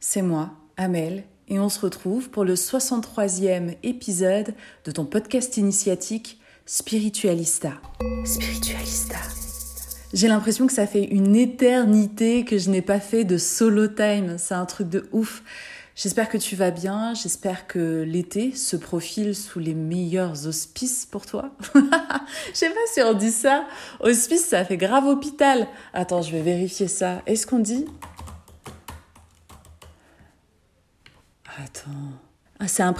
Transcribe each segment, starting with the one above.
C'est moi, Amel, et on se retrouve pour le 63e épisode de ton podcast initiatique Spiritualista. Spiritualista. J'ai l'impression que ça fait une éternité que je n'ai pas fait de solo time. C'est un truc de ouf. J'espère que tu vas bien. J'espère que l'été se profile sous les meilleurs auspices pour toi. Je sais pas si on dit ça. Hospice, ça fait grave hôpital. Attends, je vais vérifier ça. Est-ce qu'on dit Attends. Ah, c'est un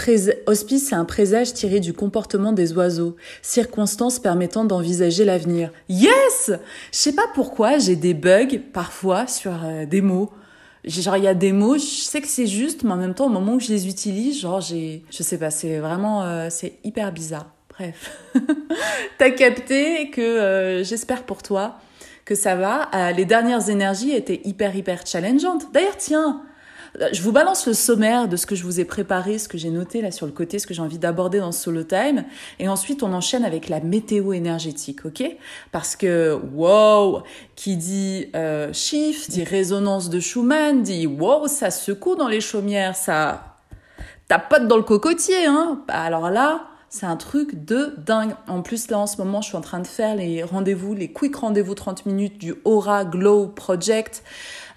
hospice, c'est un présage tiré du comportement des oiseaux, circonstances permettant d'envisager l'avenir. Yes Je sais pas pourquoi j'ai des bugs parfois sur euh, des mots. Genre il y a des mots, je sais que c'est juste, mais en même temps au moment où je les utilise, genre j'ai, je sais pas, c'est vraiment, euh, c'est hyper bizarre. Bref, t'as capté que euh, j'espère pour toi que ça va. les dernières énergies étaient hyper hyper challengeantes. D'ailleurs tiens, je vous balance le sommaire de ce que je vous ai préparé, ce que j'ai noté là sur le côté, ce que j'ai envie d'aborder dans solo time. Et ensuite, on enchaîne avec la météo énergétique, ok? Parce que, wow, qui dit euh, chiffre, dit résonance de Schumann, dit wow, ça secoue dans les chaumières, ça tapote dans le cocotier, hein bah, Alors là, c'est un truc de dingue. En plus, là, en ce moment, je suis en train de faire les rendez-vous, les quick rendez-vous 30 minutes du Aura Glow Project.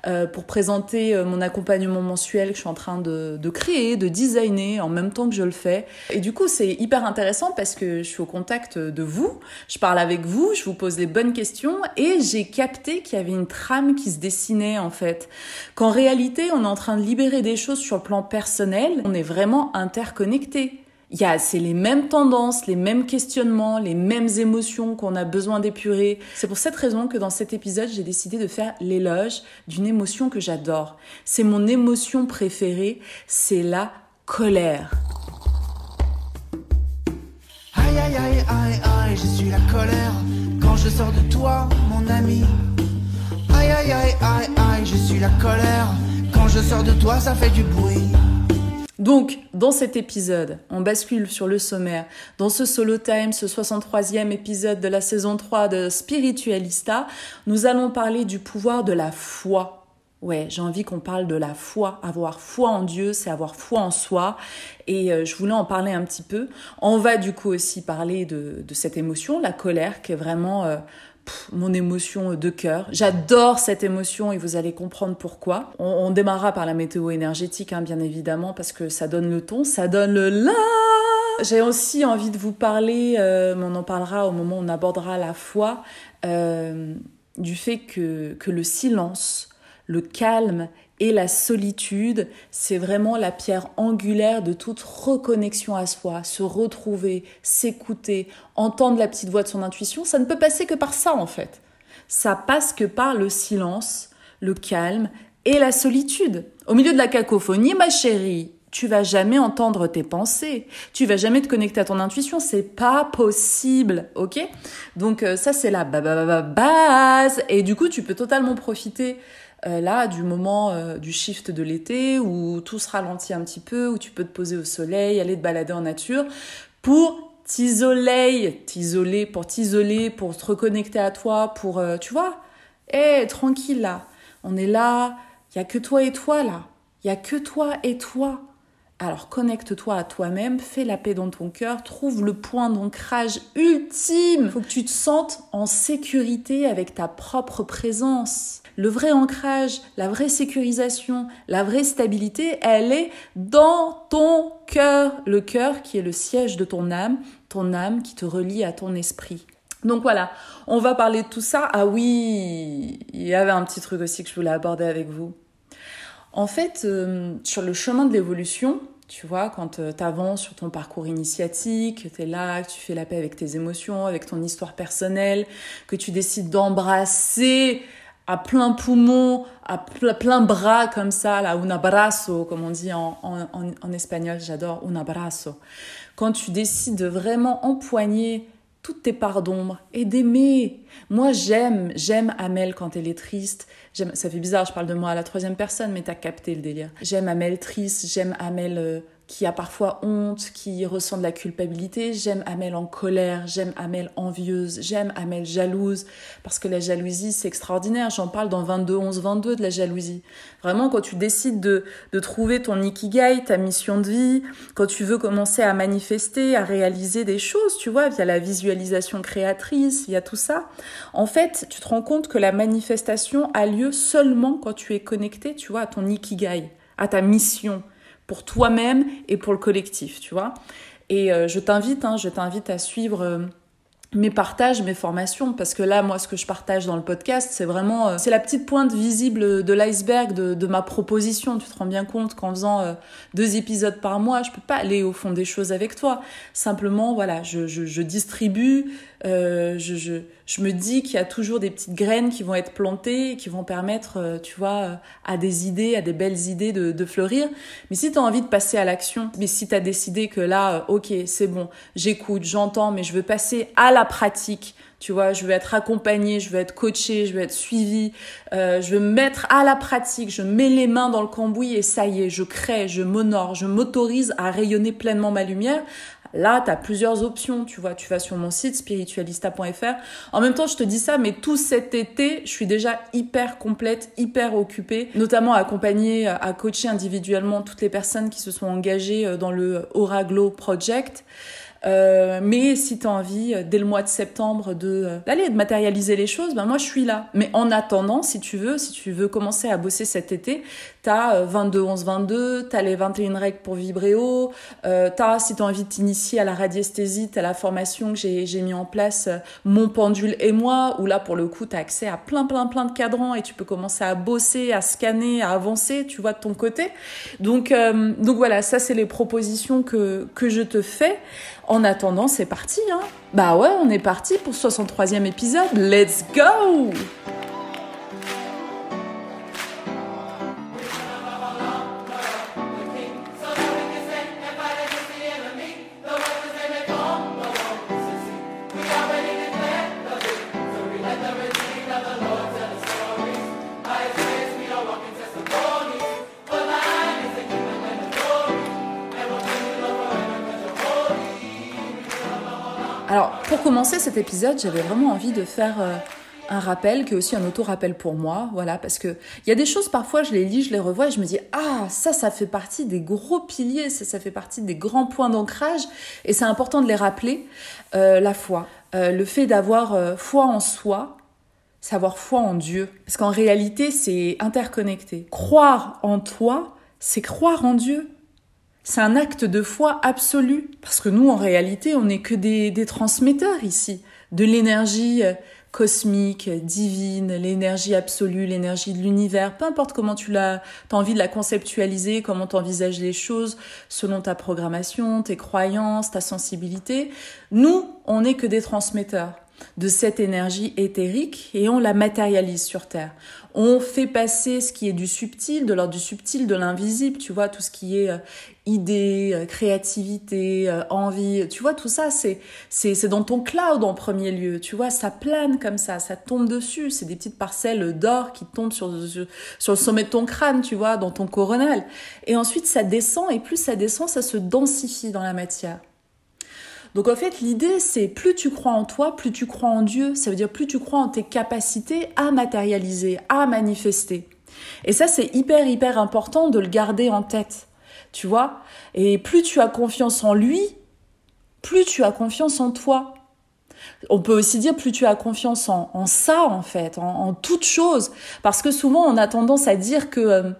Euh, pour présenter euh, mon accompagnement mensuel que je suis en train de, de, créer, de designer en même temps que je le fais. Et du coup, c'est hyper intéressant parce que je suis au contact de vous, je parle avec vous, je vous pose les bonnes questions et j'ai capté qu'il y avait une trame qui se dessinait en fait. Qu'en réalité, on est en train de libérer des choses sur le plan personnel, on est vraiment interconnectés c'est les mêmes tendances, les mêmes questionnements, les mêmes émotions qu'on a besoin d'épurer. C'est pour cette raison que dans cet épisode, j'ai décidé de faire l'éloge d'une émotion que j'adore. C'est mon émotion préférée, c'est la colère. Aïe aïe aïe aïe aïe, je suis la colère quand je sors de toi, mon ami. Aïe aïe aïe aïe aïe, je suis la colère quand je sors de toi, ça fait du bruit. Donc, dans cet épisode, on bascule sur le sommaire. Dans ce solo time, ce 63e épisode de la saison 3 de Spiritualista, nous allons parler du pouvoir de la foi. Ouais, j'ai envie qu'on parle de la foi. Avoir foi en Dieu, c'est avoir foi en soi. Et euh, je voulais en parler un petit peu. On va du coup aussi parler de, cette émotion, la colère, qui est vraiment euh, mon émotion de cœur. J'adore cette émotion et vous allez comprendre pourquoi. On, démarrera par la météo énergétique, hein, bien évidemment, parce que ça donne le ton, ça donne le la. J'ai aussi envie de vous parler, euh, on en parlera au moment où on abordera la foi, euh, du fait que, que le silence, le calme et la solitude, c'est vraiment la pierre angulaire de toute reconnexion à soi, se retrouver, s'écouter, entendre la petite voix de son intuition. Ça ne peut passer que par ça en fait. Ça passe que par le silence, le calme et la solitude. Au milieu de la cacophonie, ma chérie, tu vas jamais entendre tes pensées, tu vas jamais te connecter à ton intuition, c'est pas possible, ok? Donc euh, ça c'est la base et du coup tu peux totalement profiter là du moment euh, du shift de l'été où tout se ralentit un petit peu, où tu peux te poser au soleil, aller te balader en nature pour t'isoler, t'isoler pour t'isoler, pour te reconnecter à toi, pour, euh, tu vois, hé, tranquille là, on est là, il y a que toi et toi là, il y a que toi et toi. Alors connecte-toi à toi-même, fais la paix dans ton cœur, trouve le point d'ancrage ultime. Faut que tu te sentes en sécurité avec ta propre présence. Le vrai ancrage, la vraie sécurisation, la vraie stabilité, elle est dans ton cœur. Le cœur qui est le siège de ton âme, ton âme qui te relie à ton esprit. Donc voilà, on va parler de tout ça. Ah oui, il y avait un petit truc aussi que je voulais aborder avec vous. En fait, euh, sur le chemin de l'évolution, tu vois, quand euh, tu avances sur ton parcours initiatique, tu es là, que tu fais la paix avec tes émotions, avec ton histoire personnelle, que tu décides d'embrasser à plein poumon, à plein bras comme ça, là, un abrazo, comme on dit en, en, en espagnol, j'adore, un abrazo. Quand tu décides de vraiment empoigner toutes tes parts d'ombre et d'aimer. Moi, j'aime, j'aime Amel quand elle est triste. Ça fait bizarre, je parle de moi à la troisième personne, mais t'as capté le délire. J'aime Amel triste, j'aime Amel euh, qui a parfois honte, qui ressent de la culpabilité. J'aime Amel en colère, j'aime Amel envieuse, j'aime Amel jalouse, parce que la jalousie, c'est extraordinaire. J'en parle dans 22, 11, 22 de la jalousie. Vraiment, quand tu décides de, de trouver ton ikigai, ta mission de vie, quand tu veux commencer à manifester, à réaliser des choses, tu vois, via la visualisation créatrice, via tout ça, en fait, tu te rends compte que la manifestation a lieu seulement quand tu es connecté, tu vois, à ton ikigai, à ta mission pour toi-même et pour le collectif, tu vois. Et euh, je t'invite, hein, je t'invite à suivre euh, mes partages, mes formations, parce que là, moi, ce que je partage dans le podcast, c'est vraiment, euh, c'est la petite pointe visible de l'iceberg de, ma proposition. Tu te rends bien compte qu'en faisant deux épisodes par mois, je peux pas aller au fond des choses avec toi. Simplement, voilà, je, je, je distribue, euh, je, je, je, me dis qu'il y a toujours des petites graines qui vont être plantées, qui vont permettre, euh, tu vois, euh, à des idées, à des belles idées de, de fleurir. Mais si tu as envie de passer à l'action, mais si tu as décidé que là, ok, c'est bon, j'écoute, j'entends, mais je veux passer à la pratique, tu vois, je veux être accompagnée, je veux être coachée, je veux être suivie, euh, je veux me mettre à la pratique, je mets les mains dans le cambouis et ça y est, je crée, je m'honore, je m'autorise à rayonner pleinement ma lumière. Là, tu as plusieurs options, tu vois, tu vas sur mon site spiritualista.fr. En même temps, je te dis ça, mais tout cet été, je suis déjà hyper complète, hyper occupée, notamment à accompagner, à coacher individuellement toutes les personnes qui se sont engagées euh, dans le Aura Glow Project. Euh, mais si tu as envie, euh, dès le mois de septembre, de euh, d'aller de matérialiser les choses, ben moi je suis là. Mais en attendant, si tu veux, si tu veux commencer à bosser cet été, t'as 22 11 22, t'as les 21 règles pour vibrer euh, t'as si t'as envie de t'initier à la radiesthésie, t'as la formation que j'ai j'ai mis en place, mon pendule et moi, où là pour le coup t'as accès à plein plein plein de cadrans et tu peux commencer à bosser, à scanner, à avancer, tu vois de ton côté. Donc donc voilà, ça c'est les propositions que que je te fais. En attendant, c'est parti, hein Bah ouais, on est parti pour ce 63e épisode. Let's go pour commencer cet épisode, j'avais vraiment envie de faire euh, un rappel, qui est aussi un auto-rappel pour moi, voilà, parce que il y a des choses, parfois, je les lis, je les revois, et je me dis, ah, ça, ça fait partie des gros piliers, ça, fait partie des grands points d'ancrage, et c'est important de les rappeler, euh, la foi. Euh, le fait d'avoir foi en soi, savoir foi en Dieu, parce qu'en réalité, c'est interconnecté. Croire en toi, c'est croire en Dieu. C'est un acte de foi absolu. Parce que nous, en réalité, on n'est que des, des, transmetteurs ici. De l'énergie euh, cosmique, divine, l'énergie absolue, l'énergie de l'univers. Peu importe comment tu l'as, as envie de la conceptualiser, comment tu envisages les choses, selon ta programmation, tes croyances, ta sensibilité. Nous, on n'est que des transmetteurs de cette énergie éthérique et on la matérialise sur Terre. On fait passer ce qui est du subtil, de l'ordre du subtil, de l'invisible, tu vois, tout ce qui est euh, idée, euh, créativité, euh, envie, tu vois, tout ça, c'est, c'est, c'est dans ton cloud en premier lieu, tu vois, ça plane comme ça, ça tombe dessus, c'est des petites parcelles d'or qui tombent sur, sur, sur le sommet de ton crâne, tu vois, dans ton coronal. Et ensuite, ça descend, et plus ça descend, ça se densifie dans la matière. Donc en fait, l'idée, c'est plus tu crois en toi, plus tu crois en Dieu. Ça veut dire plus tu crois en tes capacités à matérialiser, à manifester. Et ça, c'est hyper, hyper important de le garder en tête. Tu vois? Et plus tu as confiance en lui, plus tu as confiance en toi. On peut aussi dire plus tu as confiance en, ça, en fait, en, toute chose. Parce que souvent, on a tendance à dire que euh,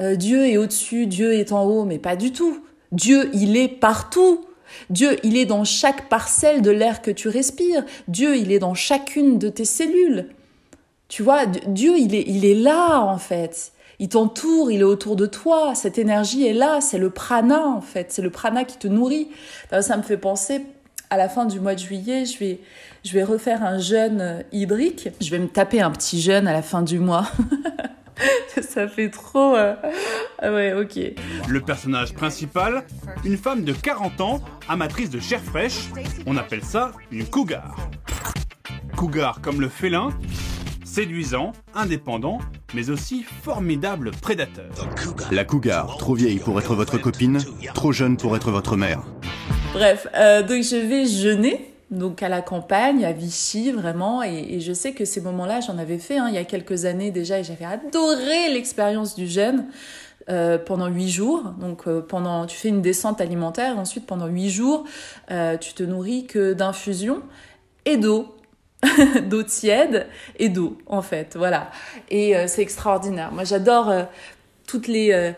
euh, Dieu est au-dessus, Dieu est en haut, mais pas du tout. Dieu, il est partout. Dieu, il est dans chaque parcelle de l'air que tu respires. Dieu, il est dans chacune de tes cellules. Tu vois, Dieu, il est, il est là, en fait. Il t'entoure, il est autour de toi. Cette énergie est là. C'est le prana, en fait. C'est le prana qui te nourrit. Ça me fait penser, à la fin du mois de juillet, je vais, je vais refaire un jeûne euh, hydrique. Je vais me taper un petit jeûne à la fin du mois. ça fait trop. Euh, ah ouais, ok. Le personnage principal, une femme de 40 ans, amatrice de chair fraîche. On appelle ça une cougar. Cougar comme le félin, séduisant, indépendant, mais aussi formidable prédateur. La cougar, trop vieille pour être votre copine, trop jeune pour être votre mère. Bref, euh, donc je vais jeûner donc à la campagne, à Vichy vraiment, et, je sais que ces moments-là, j'en avais fait hein, il y a quelques années déjà, et j'avais adoré l'expérience du jeûne. Euh, pendant huit jours. Donc euh, pendant, tu fais une descente alimentaire. Ensuite, pendant huit jours, euh, tu te nourris que d'infusions et d'eau, d'eau tiède et d'eau en fait. Voilà. Et c'est extraordinaire. Moi, j'adore toutes les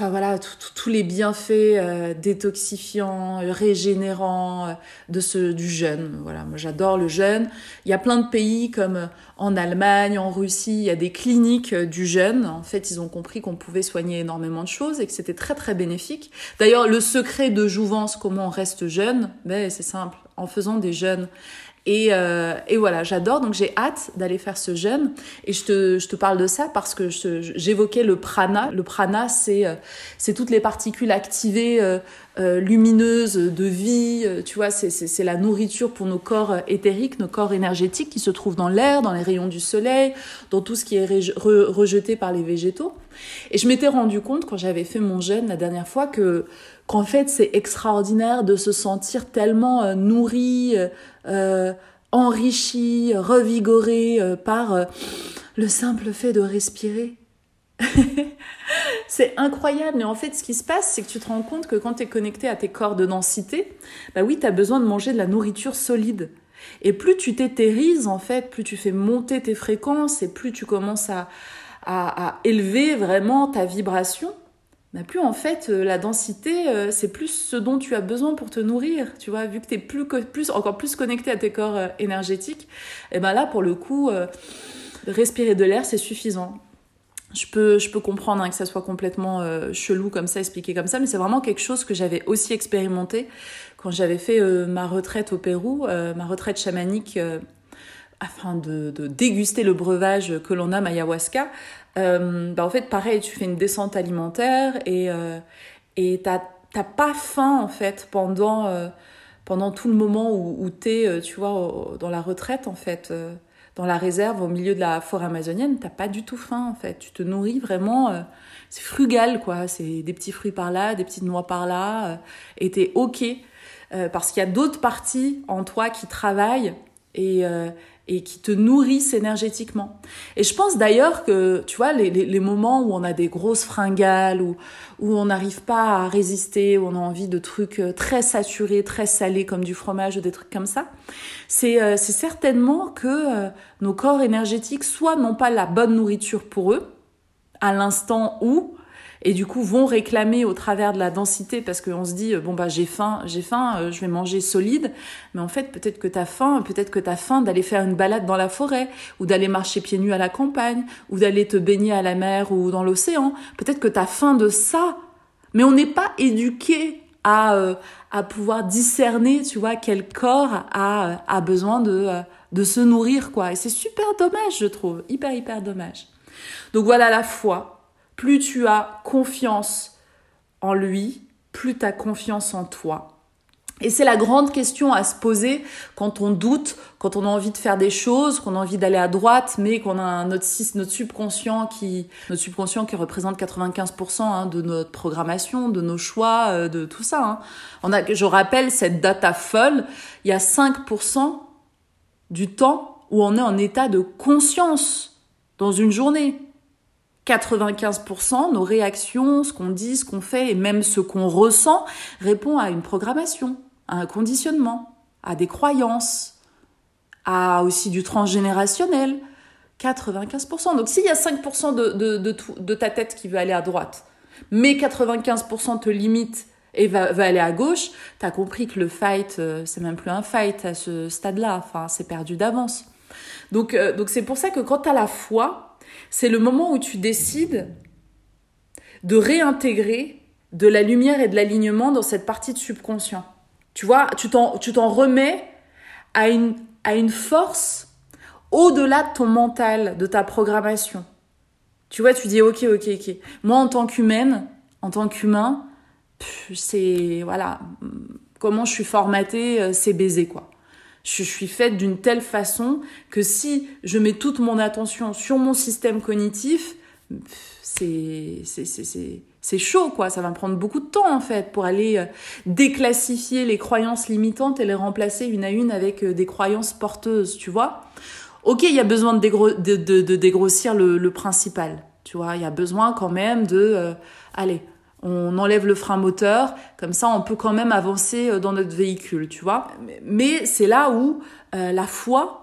enfin voilà, tous les bienfaits euh, détoxifiants, régénérants euh, de ce du jeûne. Voilà, moi j'adore le jeûne. Il y a plein de pays comme euh, en Allemagne, en Russie, il y a des cliniques du jeûne. En fait, ils ont compris qu'on pouvait soigner énormément de choses et que c'était très très bénéfique. D'ailleurs, le secret de Jouvence, comment on reste jeune, ben c'est simple, en faisant des jeûnes. Et, euh, et, voilà, j'adore, donc j'ai hâte d'aller faire ce jeûne. Et je te, je te parle de ça parce que j'évoquais le prana. Le prana, c'est euh, c'est toutes les particules activées, euh, euh lumineuses de vie. Euh, tu vois, c'est la nourriture pour nos corps éthériques, nos corps énergétiques qui se trouvent dans l'air, dans les rayons du soleil, dans tout ce qui est rejeté par les végétaux. Et je m'étais rendu compte quand j'avais fait mon jeûne la dernière fois que qu'en fait c'est extraordinaire de se sentir tellement nourri euh, enrichi, revigoré euh, par euh, le simple fait de respirer. c'est incroyable, mais en fait, ce qui se passe, c'est que tu te rends compte que quand tu es connecté à tes corps de densité, bah oui, tu as besoin de manger de la nourriture solide. Et plus tu t'éthérises, en fait, plus tu fais monter tes fréquences et plus tu commences à, à élever vraiment ta vibration, plus en fait euh, la densité, euh, c'est plus ce dont tu as besoin pour te nourrir, tu vois, vu que tu es plus, encore plus connecté à tes corps euh, énergétiques, et ben là pour le coup, respirer de l'air c'est suffisant. Je peux, comprendre hein, que ça soit complètement chelou comme ça, expliqué comme ça, mais c'est vraiment quelque chose que j'avais aussi expérimenté quand j'avais fait ma retraite au Pérou, ma retraite chamanique afin de, déguster le breuvage que l'on a ayahuasca. Euh, bah en fait, pareil, tu fais une descente alimentaire et euh, et t'as pas faim en fait pendant euh, pendant tout le moment où, où t'es, euh, tu vois, dans la retraite en fait, dans la réserve au milieu de la forêt amazonienne, t'as pas du tout faim en fait. Tu te nourris vraiment, c'est frugal quoi. C'est des petits fruits par là, des petites noix par là, et t'es ok parce qu'il y a d'autres parties en toi qui travaillent et, et qui te nourrissent énergétiquement. Et je pense d'ailleurs que, tu vois, les, les, moments où on a des grosses fringales, où, où on n'arrive pas à résister, où on a envie de trucs euh, très saturés, très salés, comme du fromage ou des trucs comme ça, c'est euh, certainement que euh, nos corps énergétiques soit n'ont pas la bonne nourriture pour eux, à l'instant où, et du coup vont réclamer au travers de la densité parce qu'on se dit bon bah j'ai faim, j'ai faim, euh, je vais manger solide, mais en fait peut-être que t'as faim, peut-être que t'as faim d'aller faire une balade dans la forêt ou d'aller marcher pieds nus à la campagne ou d'aller te baigner à la mer ou dans l'océan, peut-être que t'as faim de ça, mais on n'est pas éduqué à euh, à pouvoir discerner, tu vois, quel corps a a besoin de euh, de se nourrir quoi. Et c'est super dommage je trouve, hyper hyper dommage. Donc voilà la foi, plus tu as confiance en lui, plus tu as confiance en toi. Et c'est la grande question à se poser quand on doute, quand on a envie de faire des choses, qu'on a envie d'aller à droite, mais qu'on a notre, notre subconscient qui, notre subconscient qui représente 95% hein, de notre programmation, de nos choix, euh, de tout ça. Hein. On a, je rappelle cette data folle, il y a 5% du temps où on est en état de conscience dans une journée. 95%, nos réactions, ce qu'on dit, ce qu'on fait et même ce qu'on ressent répond à une programmation à un conditionnement, à des croyances, à aussi du transgénérationnel. 95%. Donc s'il y a 5% de, de, de, ta tête qui veut aller à droite, mais 95% te limite et va, aller à gauche, t'as compris que le fight, euh, c'est même plus un fight à ce stade-là. Enfin, c'est perdu d'avance. Donc, euh, donc c'est pour ça que quand t'as la foi, c'est le moment où tu décides de réintégrer de la lumière et de l'alignement dans cette partie de subconscient. Tu vois, tu t'en, remets à une, à une force au-delà de ton mental, de ta programmation. Tu vois, tu dis, ok, ok, ok. Moi, en tant qu'humaine, en tant qu'humain, c'est, voilà, comment je suis formatée, euh, c'est baiser, quoi. Je, suis faite d'une telle façon que si je mets toute mon attention sur mon système cognitif, c'est, chaud, quoi. Ça va me prendre beaucoup de temps, en fait, pour aller euh, déclassifier les croyances limitantes et les remplacer une à une avec euh, des croyances porteuses, tu vois. Ok, il y a besoin de, de, dégrossir le, principal, tu vois. Il y a besoin quand même de, euh, allez, on enlève le frein moteur, comme ça on peut quand même avancer dans notre véhicule, tu vois. Mais c'est là où la foi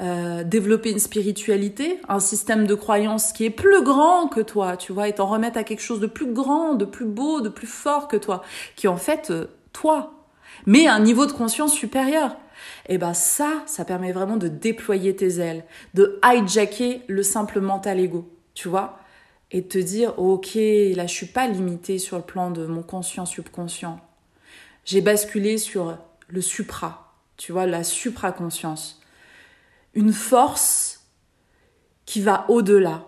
euh, développer une spiritualité, un système de croyance qui est plus grand que toi, tu vois, et t'en remettre à quelque chose de plus grand, de plus beau, de plus fort que toi, qui est en fait euh, toi, mais un niveau de conscience supérieur. Et eh ben ça, ça permet vraiment de déployer tes ailes, de hijacker le simple mental ego, tu vois, et te dire ok, là je suis pas limité sur le plan de mon conscient subconscient. J'ai basculé sur le supra, tu vois, la supraconscience une force qui va au-delà,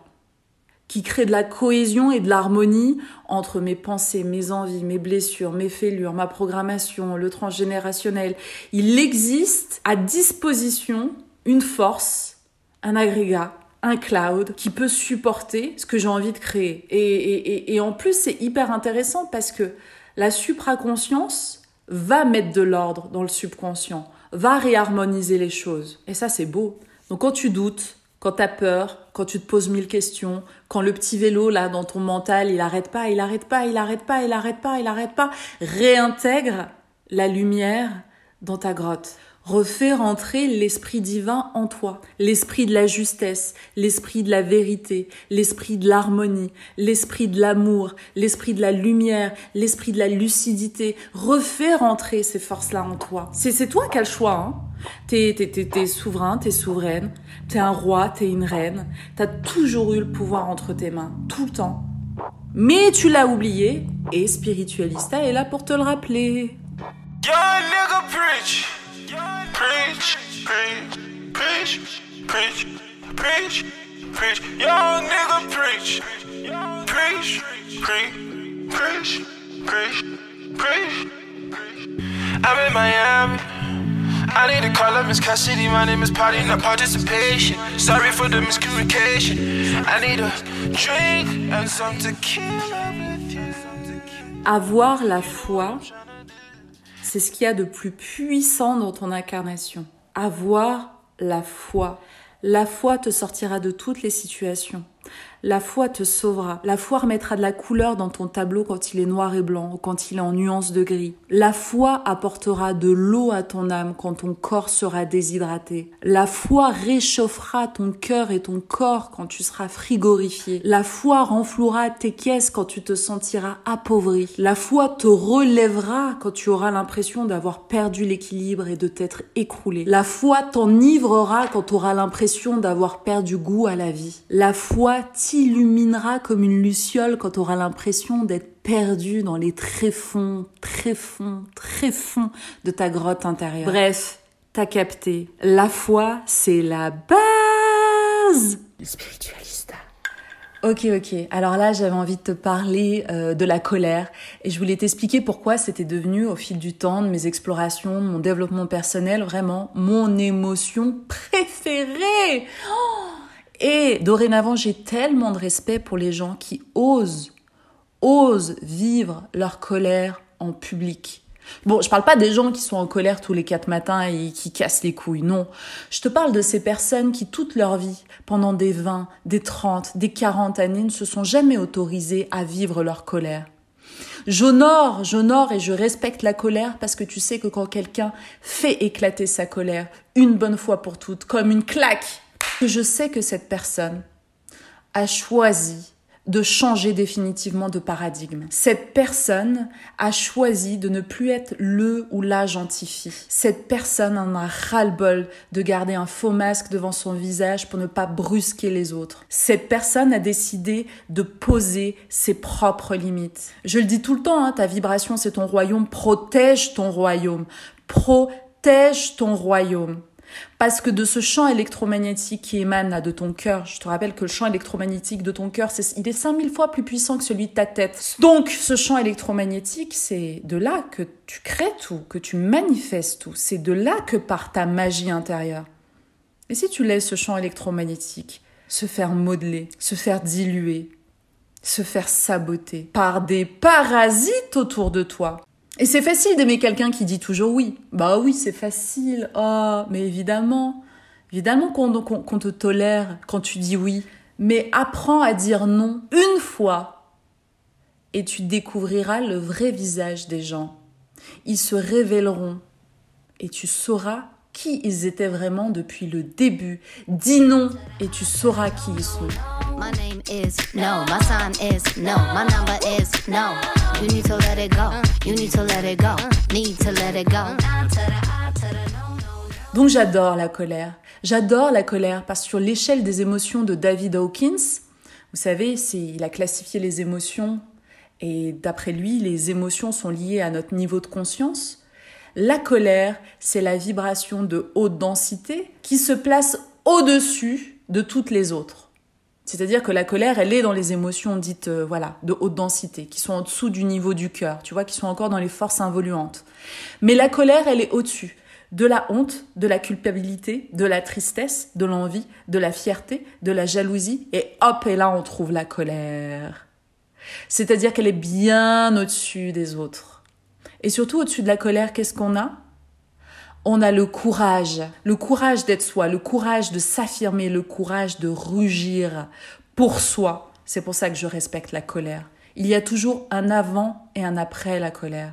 qui crée de la cohésion et de l'harmonie entre mes pensées, mes envies, mes blessures, mes fêlures, ma programmation, le transgénérationnel. Il existe à disposition une force, un agrégat, un cloud qui peut supporter ce que j'ai envie de créer. Et, et en plus, c'est hyper intéressant parce que la supraconscience va mettre de l'ordre dans le subconscient va réharmoniser les choses. Et ça, c'est beau. Donc quand tu doutes, quand tu as peur, quand tu te poses mille questions, quand le petit vélo là dans ton mental, il arrête pas, il arrête pas, il arrête pas, il arrête pas, il arrête pas, réintègre la lumière dans ta grotte. Refais rentrer l'esprit divin en toi, l'esprit de la justesse, l'esprit de la vérité, l'esprit de l'harmonie, l'esprit de l'amour, l'esprit de la lumière, l'esprit de la lucidité. Refais rentrer ces forces-là en toi. C'est toi qui as le choix. Hein. T'es es, souverain, t'es souveraine, t'es un roi, t'es une reine. T'as toujours eu le pouvoir entre tes mains, tout le temps. Mais tu l'as oublié et Spiritualista est là pour te le rappeler. Preach, preach, preach, preach, preach. Young nigga preach. Preach, preach, preach, preach, preach. I'm in Miami. I need to call up Miss Cassidy. My name is Party, not participation. Sorry for the miscommunication. I need a drink and some tequila. Avoir la foi c'est ce qu'il y a de plus puissant dans ton incarnation. Avoir la foi. La foi te sortira de toutes les situations. La foi te sauvera. La foi remettra de la couleur dans ton tableau quand il est noir et blanc ou quand il est en nuance de gris. La foi apportera de l'eau à ton âme quand ton corps sera déshydraté. La foi réchauffera ton cœur et ton corps quand tu seras frigorifié. La foi renflouera tes caisses quand tu te sentiras appauvri. La foi te relèvera quand tu auras l'impression d'avoir perdu l'équilibre et de t'être écroulé. La foi t'enivrera quand tu auras l'impression d'avoir perdu goût à la vie. La foi illuminera comme une luciole quand tu auras l'impression d'être perdu dans les tréfonds, tréfonds, tréfonds de ta grotte intérieure? Bref, t'as capté. La foi, c'est la base du spiritualista. Ok, ok. Alors là, j'avais envie de te parler euh, de la colère et je voulais t'expliquer pourquoi c'était devenu, au fil du temps, de mes explorations, de mon développement personnel, vraiment mon émotion préférée. Oh et dorénavant, j'ai tellement de respect pour les gens qui osent, osent vivre leur colère en public. Bon, je parle pas des gens qui sont en colère tous les quatre matins et qui cassent les couilles, non. Je te parle de ces personnes qui, toute leur vie, pendant des 20, des 30, des 40 années, ne se sont jamais autorisées à vivre leur colère. J'honore, j'honore et je respecte la colère parce que tu sais que quand quelqu'un fait éclater sa colère, une bonne fois pour toutes, comme une claque, que je sais que cette personne a choisi de changer définitivement de paradigme. Cette personne a choisi de ne plus être le ou la gentille Cette personne en a ras-le-bol de garder un faux masque devant son visage pour ne pas brusquer les autres. Cette personne a décidé de poser ses propres limites. Je le dis tout le temps, hein, ta vibration c'est ton royaume, protège ton royaume. Protège ton royaume. Parce que de ce champ électromagnétique qui émane de ton cœur, je te rappelle que le champ électromagnétique de ton cœur, c'est, il est 5000 fois plus puissant que celui de ta tête. Donc, ce champ électromagnétique, c'est de là que tu crées tout, que tu manifestes tout. C'est de là que part ta magie intérieure. Et si tu laisses ce champ électromagnétique se faire modeler, se faire diluer, se faire saboter par des parasites autour de toi, et c'est facile d'aimer quelqu'un qui dit toujours oui. Bah oui, c'est facile. Oh, mais évidemment, évidemment qu'on te tolère quand tu dis oui. Mais apprends à dire non une fois et tu découvriras le vrai visage des gens. Ils se révéleront et tu sauras qui ils étaient vraiment depuis le début. Dis non et tu sauras qui ils sont. Donc j'adore la colère. J'adore la colère parce que sur l'échelle des émotions de David Hawkins, vous savez, il a classifié les émotions et d'après lui, les émotions sont liées à notre niveau de conscience. La colère, c'est la vibration de haute densité qui se place au-dessus de toutes les autres. C'est-à-dire que la colère, elle est dans les émotions dites, euh, voilà, de haute densité, qui sont en dessous du niveau du cœur, tu vois, qui sont encore dans les forces involuantes. Mais la colère, elle est au-dessus de la honte, de la culpabilité, de la tristesse, de l'envie, de la fierté, de la jalousie, et hop, et là, on trouve la colère. C'est-à-dire qu'elle est bien au-dessus des autres. Et surtout, au-dessus de la colère, qu'est-ce qu'on a? On a le courage, le courage d'être soi, le courage de s'affirmer, le courage de rugir pour soi. C'est pour ça que je respecte la colère. Il y a toujours un avant et un après la colère.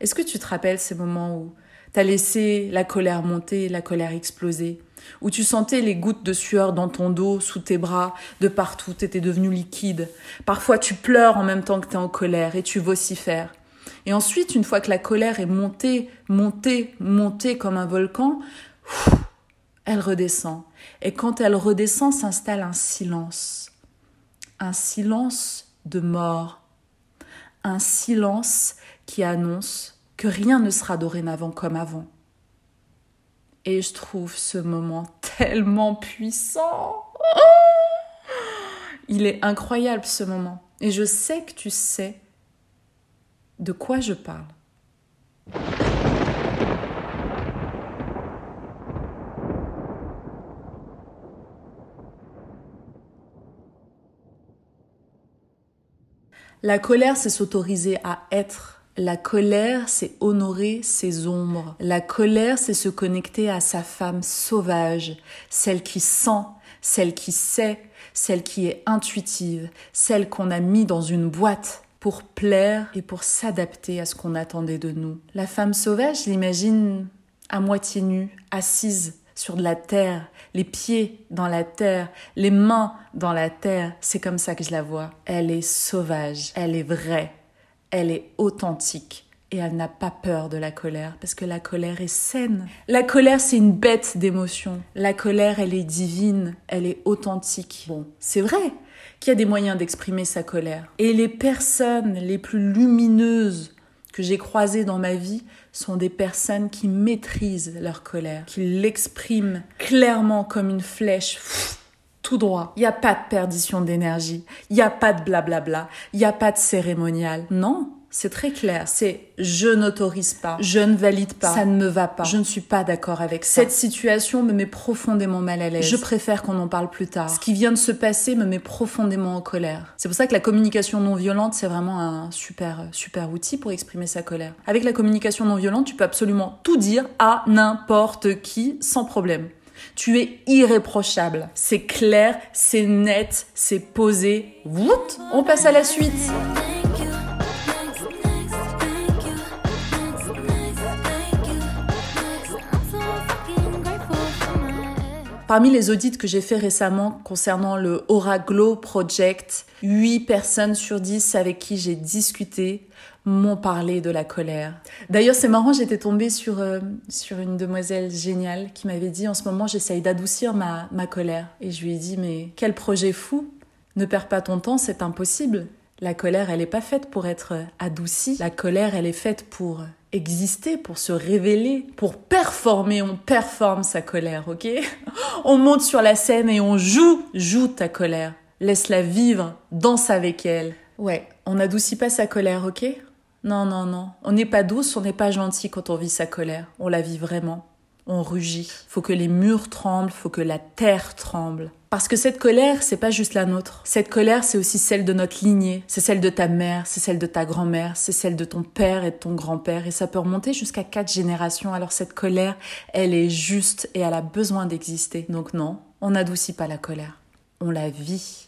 Est-ce que tu te rappelles ces moments où t'as laissé la colère monter, la colère exploser, où tu sentais les gouttes de sueur dans ton dos, sous tes bras, de partout, t'étais devenu liquide. Parfois tu pleures en même temps que t'es en colère et tu vocifères. Et ensuite, une fois que la colère est montée, montée, montée comme un volcan, elle redescend. Et quand elle redescend, s'installe un silence. Un silence de mort. Un silence qui annonce que rien ne sera dorénavant comme avant. Et je trouve ce moment tellement puissant. Il est incroyable ce moment. Et je sais que tu sais de quoi je parle? La colère, c'est s'autoriser à être. La colère, c'est honorer ses ombres. La colère, c'est se connecter à sa femme sauvage, celle qui sent, celle qui sait, celle qui est intuitive, celle qu'on a mis dans une boîte pour plaire et pour s'adapter à ce qu'on attendait de nous. La femme sauvage, je l'imagine à moitié nue, assise sur de la terre, les pieds dans la terre, les mains dans la terre. C'est comme ça que je la vois. Elle est sauvage, elle est vraie, elle est authentique. Et elle n'a pas peur de la colère, parce que la colère est saine. La colère, c'est une bête d'émotion. La colère, elle est divine, elle est authentique. Bon, c'est vrai, qui a des moyens d'exprimer sa colère. Et les personnes les plus lumineuses que j'ai croisées dans ma vie sont des personnes qui maîtrisent leur colère, qui l'expriment clairement comme une flèche tout droit. Il n'y a pas de perdition d'énergie. Il n'y a pas de blablabla. Il n'y a pas de cérémonial. Non, c'est très clair. C'est je n'autorise pas, je ne valide pas, ça ne me va pas, je ne suis pas d'accord avec ça. Cette situation me met profondément mal à l'aise. Je préfère qu'on en parle plus tard. Ce qui vient de se passer me met profondément en colère. C'est pour ça que la communication non violente, c'est vraiment un super, super outil pour exprimer sa colère. Avec la communication non violente, tu peux absolument tout dire à n'importe qui sans problème. Tu es irréprochable. C'est clair, c'est net, c'est posé. On passe à la suite. Parmi les audits que j'ai fait récemment concernant le Aura Glow Project, 8 personnes sur 10 avec qui j'ai discuté m'ont parlé de la colère. D'ailleurs, c'est marrant, j'étais tombée sur, euh, sur une demoiselle géniale qui m'avait dit en ce moment, j'essaye d'adoucir ma, ma colère. Et je lui ai dit, mais quel projet fou Ne perds pas ton temps, c'est impossible. La colère, elle n'est pas faite pour être adoucie. La colère, elle est faite pour exister, pour se révéler, pour performer. On performe sa colère, ok? On monte sur la scène et on joue, joue ta colère. Laisse-la vivre, danse avec elle. Ouais, on n'adoucit pas sa colère, ok? Non, non, non. On n'est pas douce, on n'est pas gentil quand on vit sa colère. On la vit vraiment on rugit. Faut que les murs tremblent, faut que la terre tremble. Parce que cette colère, c'est pas juste la nôtre. Cette colère, c'est aussi celle de notre lignée. C'est celle de ta mère, c'est celle de ta grand-mère, c'est celle de ton père et de ton grand-père. Et ça peut remonter jusqu'à quatre générations. Alors cette colère, elle est juste et elle a besoin d'exister. Donc non, on n'adoucit pas la colère. On la vit.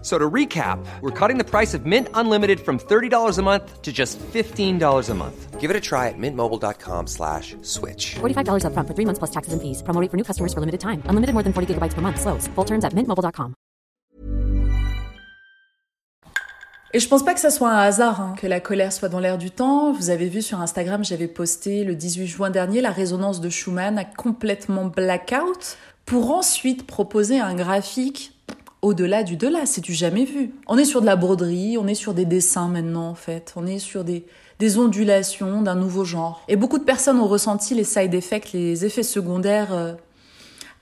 So to recap, we're cutting the price of Mint Unlimited from $30 a month to just $15 a month. Give it a try at mintmobile.com slash switch. $45 up front for three months plus taxes and fees. Promo rate for new customers for limited time. Unlimited more than 40 gigabytes per month. Slows. Full terms at mintmobile.com. Et je pense pas que ça soit un hasard hein, que la colère soit dans l'air du temps. Vous avez vu sur Instagram, j'avais posté le 18 juin dernier la résonance de Schumann a complètement blackout pour ensuite proposer un graphique au-delà du delà, c'est du jamais vu. On est sur de la broderie, on est sur des dessins maintenant en fait, on est sur des, des ondulations d'un nouveau genre. Et beaucoup de personnes ont ressenti les side effects, les effets secondaires euh,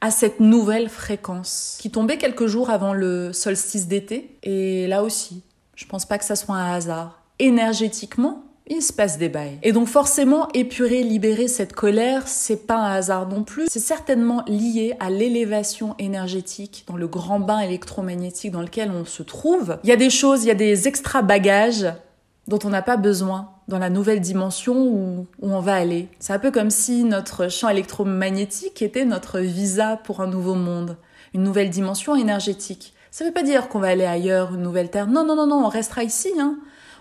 à cette nouvelle fréquence qui tombait quelques jours avant le solstice d'été. Et là aussi, je pense pas que ça soit un hasard. Énergétiquement, il se passe des bails. Et donc forcément, épurer, libérer cette colère, c'est pas un hasard non plus. C'est certainement lié à l'élévation énergétique dans le grand bain électromagnétique dans lequel on se trouve. Il y a des choses, il y a des extra bagages dont on n'a pas besoin dans la nouvelle dimension où, on va aller. C'est un peu comme si notre champ électromagnétique était notre visa pour un nouveau monde, une nouvelle dimension énergétique. Ça ne veut pas dire qu'on va aller ailleurs, une nouvelle terre. Non, non, non, non, on restera ici. Hein.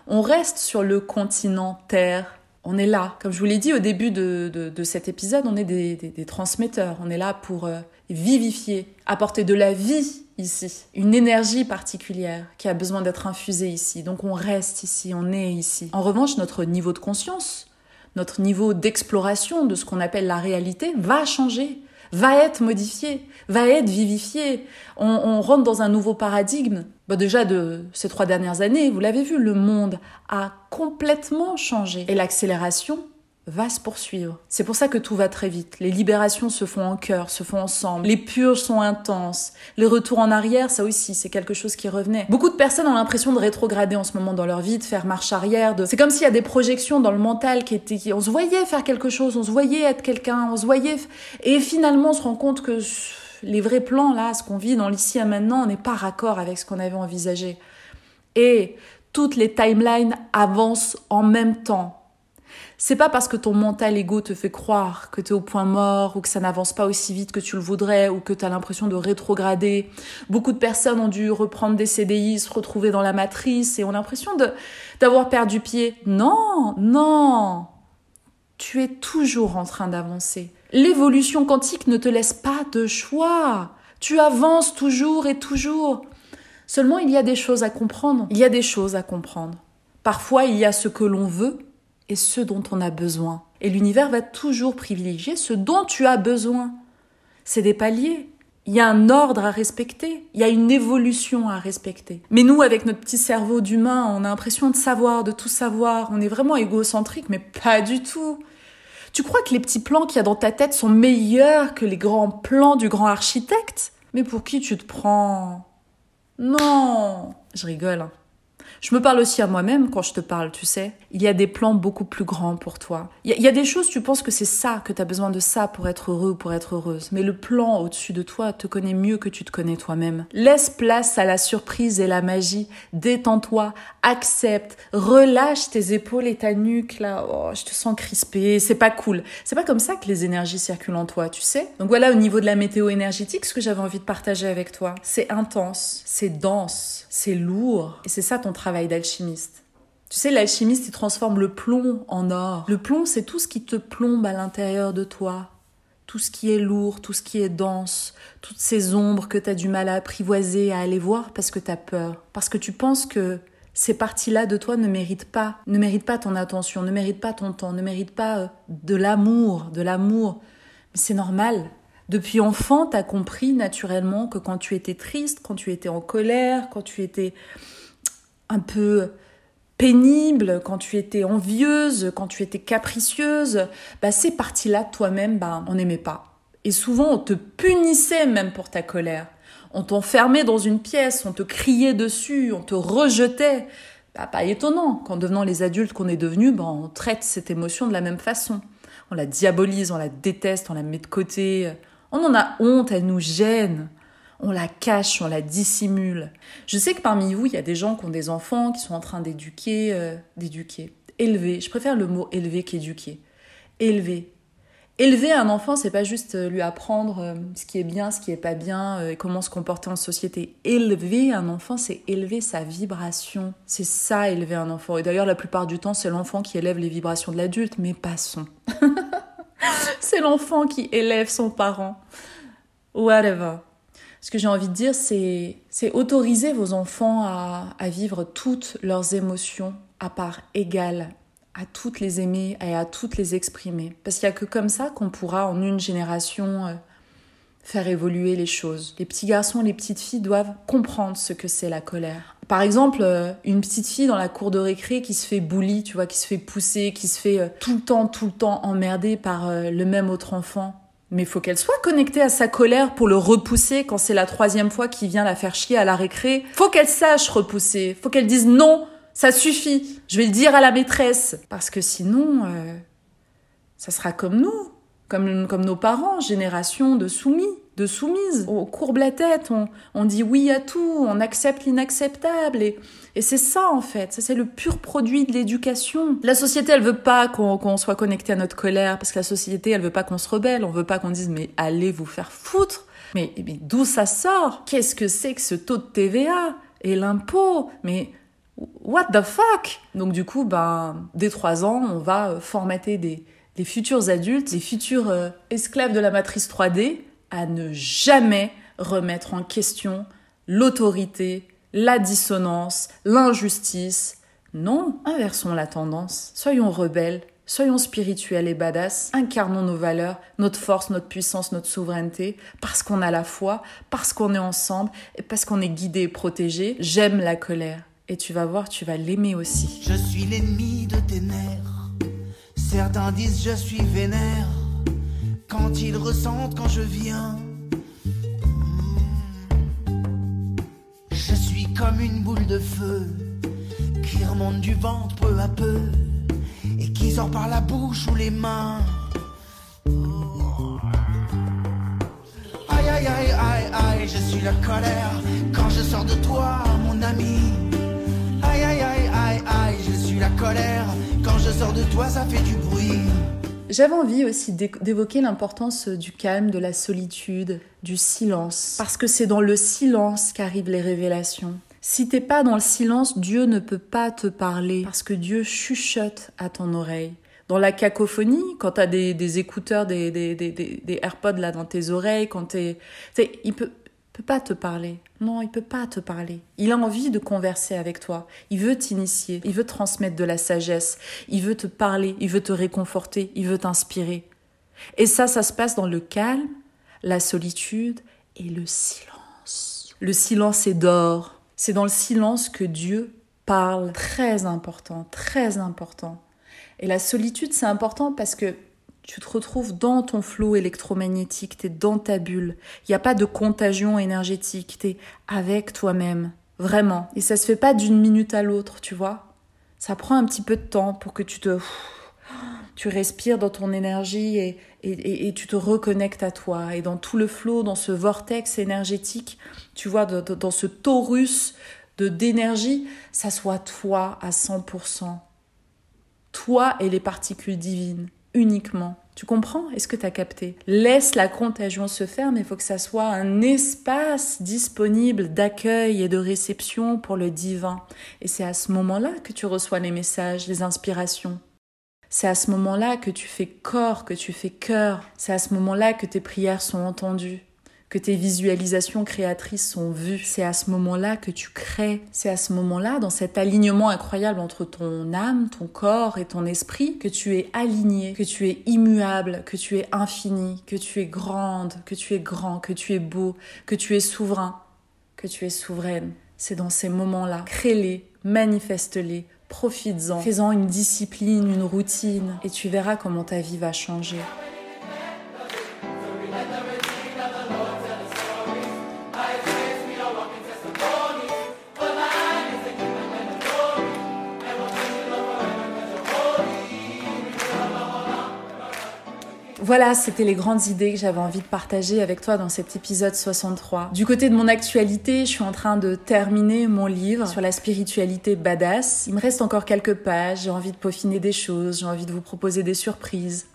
On reste sur le continent Terre. On est là. Comme je vous l'ai dit au début de, de, cet épisode, on est des, des, transmetteurs. On est là pour euh, vivifier, apporter de la vie ici, une énergie particulière qui a besoin d'être infusée ici. Donc on reste ici, on est ici. En revanche, notre niveau de conscience, notre niveau d'exploration de ce qu'on appelle la réalité va changer va être modifié, va être vivifié. On, rentre dans un nouveau paradigme. déjà de ces trois dernières années, vous l'avez vu, le monde a complètement changé. Et l'accélération, va se poursuivre. C'est pour ça que tout va très vite. Les libérations se font en cœur, se font ensemble. Les purges sont intenses. Les retours en arrière, ça aussi, c'est quelque chose qui revenait. Beaucoup de personnes ont l'impression de rétrograder en ce moment dans leur vie, de faire marche arrière. De... C'est comme s'il y a des projections dans le mental qui étaient... On se voyait faire quelque chose, on se voyait être quelqu'un, on se voyait... Et finalement, on se rend compte que les vrais plans, là, ce qu'on vit dans l'ici et maintenant, n'est pas raccord avec ce qu'on avait envisagé. Et toutes les timelines avancent en même temps C'est pas parce que ton mental ego te fait croire que tu es au point mort ou que ça n'avance pas aussi vite que tu le voudrais ou que tu as l'impression de rétrograder. Beaucoup de personnes ont dû reprendre des CDI, se retrouver dans la matrice et ont l'impression d'avoir perdu pied. Non, non. Tu es toujours en train d'avancer. L'évolution quantique ne te laisse pas de choix. Tu avances toujours et toujours. Seulement, il y a des choses à comprendre. Il y a des choses à comprendre. Parfois, il y a ce que l'on veut et ce dont on a besoin. Et l'univers va toujours privilégier ce dont tu as besoin. C'est des paliers. Il y a un ordre à respecter, il y a une évolution à respecter. Mais nous, avec notre petit cerveau d'humain, on a l'impression de savoir, de tout savoir, on est vraiment égocentrique, mais pas du tout. Tu crois que les petits plans qu'il y a dans ta tête sont meilleurs que les grands plans du grand architecte? Mais pour qui tu te prends? Non Je rigole. Hein. Je me parle aussi à moi-même quand je te parle, tu sais. Il y a des plans beaucoup plus grands pour toi. Il y, a, des choses, tu penses que c'est ça, que tu as besoin de ça pour être heureux ou pour être heureuse. Mais le plan au-dessus de toi te connaît mieux que tu te connais toi-même. Laisse place à la surprise et la magie. Détends-toi, accepte, relâche tes épaules et ta nuque, là. Oh, je te sens crispé, c'est pas cool. C'est pas comme ça que les énergies circulent en toi, tu sais. Donc voilà, au niveau de la météo énergétique, ce que j'avais envie de partager avec toi, c'est intense, c'est dense, c'est lourd. Et c'est ça ton travail d'alchimiste. Tu sais, l'alchimiste, il transforme le plomb en or. Le plomb, c'est tout ce qui te plombe à l'intérieur de toi. Tout ce qui est lourd, tout ce qui est dense, toutes ces ombres que tu as du mal à apprivoiser, à aller voir parce que tu as peur. Parce que tu penses que ces parties-là de toi ne méritent pas, ne méritent pas ton attention, ne méritent pas ton temps, ne méritent pas euh, de l'amour, de l'amour. Mais c'est normal. Depuis enfant, tu as compris naturellement que quand tu étais triste, quand tu étais en colère, quand tu étais un peu pénible, quand tu étais envieuse, quand tu étais capricieuse, bah ces parties-là toi-même, bah on n'aimait pas. Et souvent on te punissait même pour ta colère. On t'enfermait dans une pièce, on te criait dessus, on te rejetait. Bah, pas étonnant, qu'en devenant les adultes qu'on est devenus, bah, on traite cette émotion de la même façon. On la diabolise, on la déteste, on la met de côté. On en a honte, elle nous gêne on la cache, on la dissimule. Je sais que parmi vous, il y a des gens qui ont des enfants, qui sont en train d'éduquer, euh, d'éduquer, élever. Je préfère le mot élever qu'éduquer. Élever. Élever un enfant, c'est pas juste euh, lui apprendre euh, ce qui est bien, ce qui est pas bien, et comment se comporter en société. Élever un enfant, c'est élever sa vibration. C'est ça, élever un enfant. Et d'ailleurs, la plupart du temps, c'est l'enfant qui élève les vibrations de l'adulte, mais passons. c'est l'enfant qui élève son parent. Whatever. Ce que j'ai envie de dire, c'est, autoriser vos enfants à, à vivre toutes leurs émotions à part égale, à toutes les aimer et à toutes les exprimer. Parce qu'il n'y a que comme ça qu'on pourra en une génération euh, faire évoluer les choses. Les petits garçons les petites filles doivent comprendre ce que c'est la colère. Par exemple, euh, une petite fille dans la cour de récré qui se fait bully, tu vois, qui se fait pousser, qui se fait euh, tout le temps, tout le temps emmerder par le même autre enfant. Mais faut qu'elle soit connectée à sa colère pour le repousser quand c'est la troisième fois qu'il vient la faire chier à la récré. Faut qu'elle sache repousser. Faut qu'elle dise non, ça suffit. Je vais le dire à la maîtresse. Parce que sinon, euh, ça sera comme nous, comme, comme nos parents, génération de soumis de soumise. On courbe la tête, on, dit oui à tout, on accepte l'inacceptable. Et, et c'est ça, en fait. Ça, c'est le pur produit de l'éducation. La société, elle veut pas qu'on soit connecté à notre colère, parce que la société, elle veut pas qu'on se rebelle. On veut pas qu'on dise, mais allez vous faire foutre. Mais, mais d'où ça sort? Qu'est-ce que c'est que ce taux de TVA Et l'impôt? Mais what the fuck? Donc du coup, ben, dès trois ans, on va formater des, des futurs adultes, des futurs euh, esclaves de la matrice 3D, à ne jamais remettre en question l'autorité, la dissonance, l'injustice. Non, inversons la tendance. Soyons rebelles, soyons spirituels et badass, incarnons nos valeurs, notre force, notre puissance, notre souveraineté, parce qu'on a la foi, parce qu'on est ensemble et parce qu'on est guidé et protégé. J'aime la colère. Et tu vas voir, tu vas l'aimer aussi. Je suis l'ennemi de tes nerfs. Certains disent je suis vénère quand ils ressentent quand je viens. Je suis comme une boule de feu qui remonte du ventre peu à peu et qui sort par la bouche ou les mains. Aïe aïe aïe aïe aïe, je suis la colère quand je sors de toi, mon ami. Aïe aïe aïe aïe aïe, je suis la colère. Quand je sors de toi, ça fait du bruit. J'avais envie aussi d'évoquer l'importance du calme, de la solitude, du silence. Parce que c'est dans le silence qu'arrivent les révélations. Si t'es pas dans le silence, Dieu ne peut pas te parler. Parce que Dieu chuchote à ton oreille dans la cacophonie, quand tu as des, des écouteurs, des, AirPods là dans tes oreilles, quand t'es, il peut, peut pas te parler. Non, il peut pas te parler. Il a envie de converser avec toi. Il veut t'initier. Il veut transmettre de la sagesse. Il veut te parler. Il veut te réconforter. Il veut t'inspirer. Et ça, ça se passe dans le calme, la solitude et le silence. Le silence est d'or. C'est dans le silence que Dieu parle. Très important, très important. Et la solitude, c'est important parce que tu te retrouves dans ton flot électromagnétique, tu es dans ta bulle. Il n'y a pas de contagion énergétique, tu es avec toi-même, vraiment. Et ça se fait pas d'une minute à l'autre, tu vois. Ça prend un petit peu de temps pour que tu te... Tu respires dans ton énergie et, et, tu te reconnectes à toi. Et dans tout le flot, dans ce vortex énergétique, tu vois, dans ce taurus de d'énergie, ça soit toi à 100% toi et les particules divines, uniquement. Tu comprends? Est-ce que tu as capté? Laisse la contagion se faire, mais il faut que ça soit un espace disponible d'accueil et de réception pour le divin. Et c'est à ce moment-là que tu reçois les messages, les inspirations. C'est à ce moment-là que tu fais corps, que tu fais cœur. C'est à ce moment-là que tes prières sont entendues que tes visualisations créatrices sont vues. C'est à ce moment-là que tu crées. C'est à ce moment-là, dans cet alignement incroyable entre ton âme, ton corps et ton esprit, que tu es aligné, que tu es immuable, que tu es infini, que tu es grande, que tu es grand, que tu es beau, que tu es souverain, que tu es souveraine. C'est dans ces moments-là. Crée-les, manifeste-les, profites-en, fais-en une discipline, une routine, et tu verras comment ta vie va changer. Voilà, c'était les grandes idées que j'avais envie de partager avec toi dans cet épisode 63. Du côté de mon actualité, je suis en train de terminer mon livre sur la spiritualité badass. Il me reste encore quelques pages, j'ai envie de peaufiner des choses, j'ai envie de vous proposer des surprises.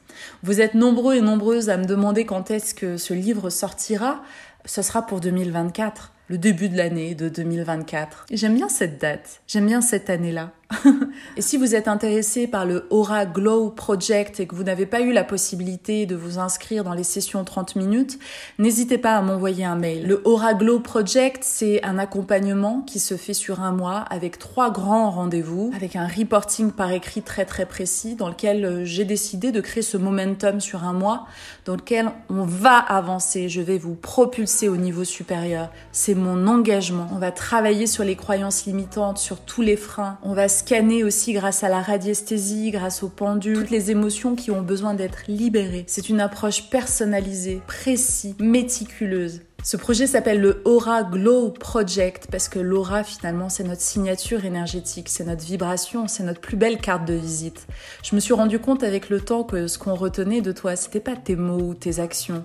Vous êtes nombreux et nombreuses à me demander quand est-ce que ce livre sortira. Ce sera pour 2024 le début de l'année de 2024. J'aime bien cette date, j'aime bien cette année-là. et si vous êtes intéressé par le Aura Glow Project et que vous n'avez pas eu la possibilité de vous inscrire dans les sessions 30 minutes, n'hésitez pas à m'envoyer un mail. Le Aura Glow Project, c'est un accompagnement qui se fait sur un mois avec trois grands rendez-vous, avec un reporting par écrit très très précis dans lequel euh, j'ai décidé de créer ce momentum sur un mois dans lequel on va avancer, je vais vous propulser au niveau supérieur. C'est mon engagement. On va travailler sur les croyances limitantes, sur tous les freins. On va scanner aussi grâce à la radiesthésie, grâce au pendule, toutes les émotions qui ont besoin d'être libérées. C'est une approche personnalisée, précise, méticuleuse. Ce projet s'appelle le Aura Glow Project parce que l'aura finalement c'est notre signature énergétique, c'est notre vibration, c'est notre plus belle carte de visite. Je me suis rendu compte avec le temps que ce qu'on retenait de toi, c'était pas tes mots ou tes actions,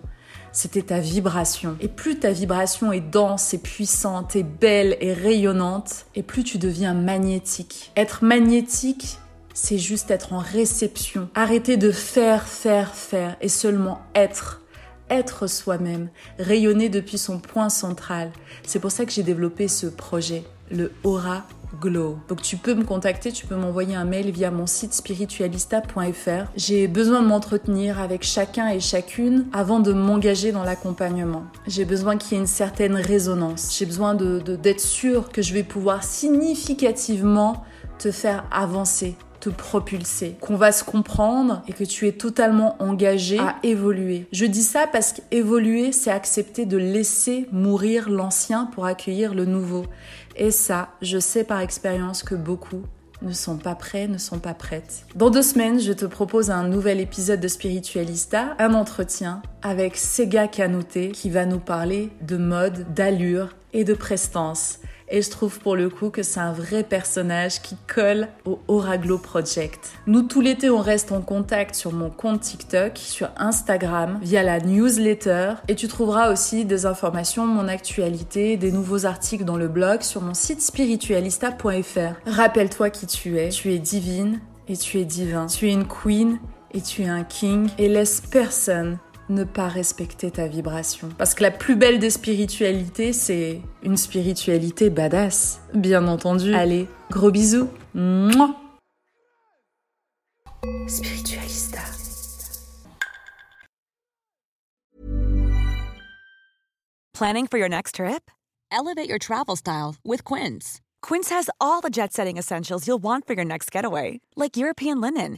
c'était ta vibration. Et plus ta vibration est dense et puissante et belle et rayonnante, et plus tu deviens magnétique. Être magnétique, c'est juste être en réception. Arrêter de faire, faire, faire et seulement être être soi-même, rayonner depuis son point central. C'est pour ça que j'ai développé ce projet, le Aura Donc tu peux me contacter, tu peux m'envoyer un mail via mon site spiritualista.fr. J'ai besoin de m'entretenir avec chacun et chacune avant de m'engager dans l'accompagnement. J'ai besoin qu'il y ait une certaine résonance. J'ai besoin de, d'être sûr que je vais pouvoir significativement te faire avancer, te propulser, qu'on va se comprendre et que tu es totalement engagé à évoluer. Je dis ça parce qu'évoluer, c'est accepter de laisser mourir l'ancien pour accueillir le nouveau. Et ça, je sais par expérience que beaucoup ne sont pas prêts, ne sont pas prêtes. Dans deux semaines, je te propose un nouvel épisode de Spiritualista, un entretien avec Sega Kanouté qui va nous parler de mode, d'allure et de prestance. Et je trouve pour le coup que c'est un vrai personnage qui colle au Oraglo Project. Nous, tout l'été, on reste en contact sur mon compte TikTok, sur Instagram, via la newsletter. Et tu trouveras aussi des informations, mon actualité, des nouveaux articles dans le blog sur mon site spiritualista.fr. Rappelle-toi qui tu es. Tu es divine et tu es divin. Tu es une queen et tu es un king. Et laisse personne ne pas respecter ta vibration. Parce que la plus belle des spiritualités, c'est une spiritualité badass. Bien entendu. Allez, gros bisous. Mouah Spiritualista. Planning for your next trip? Elevate your travel style with Quince. Quince has all the jet setting essentials you'll want for your next getaway, like European linen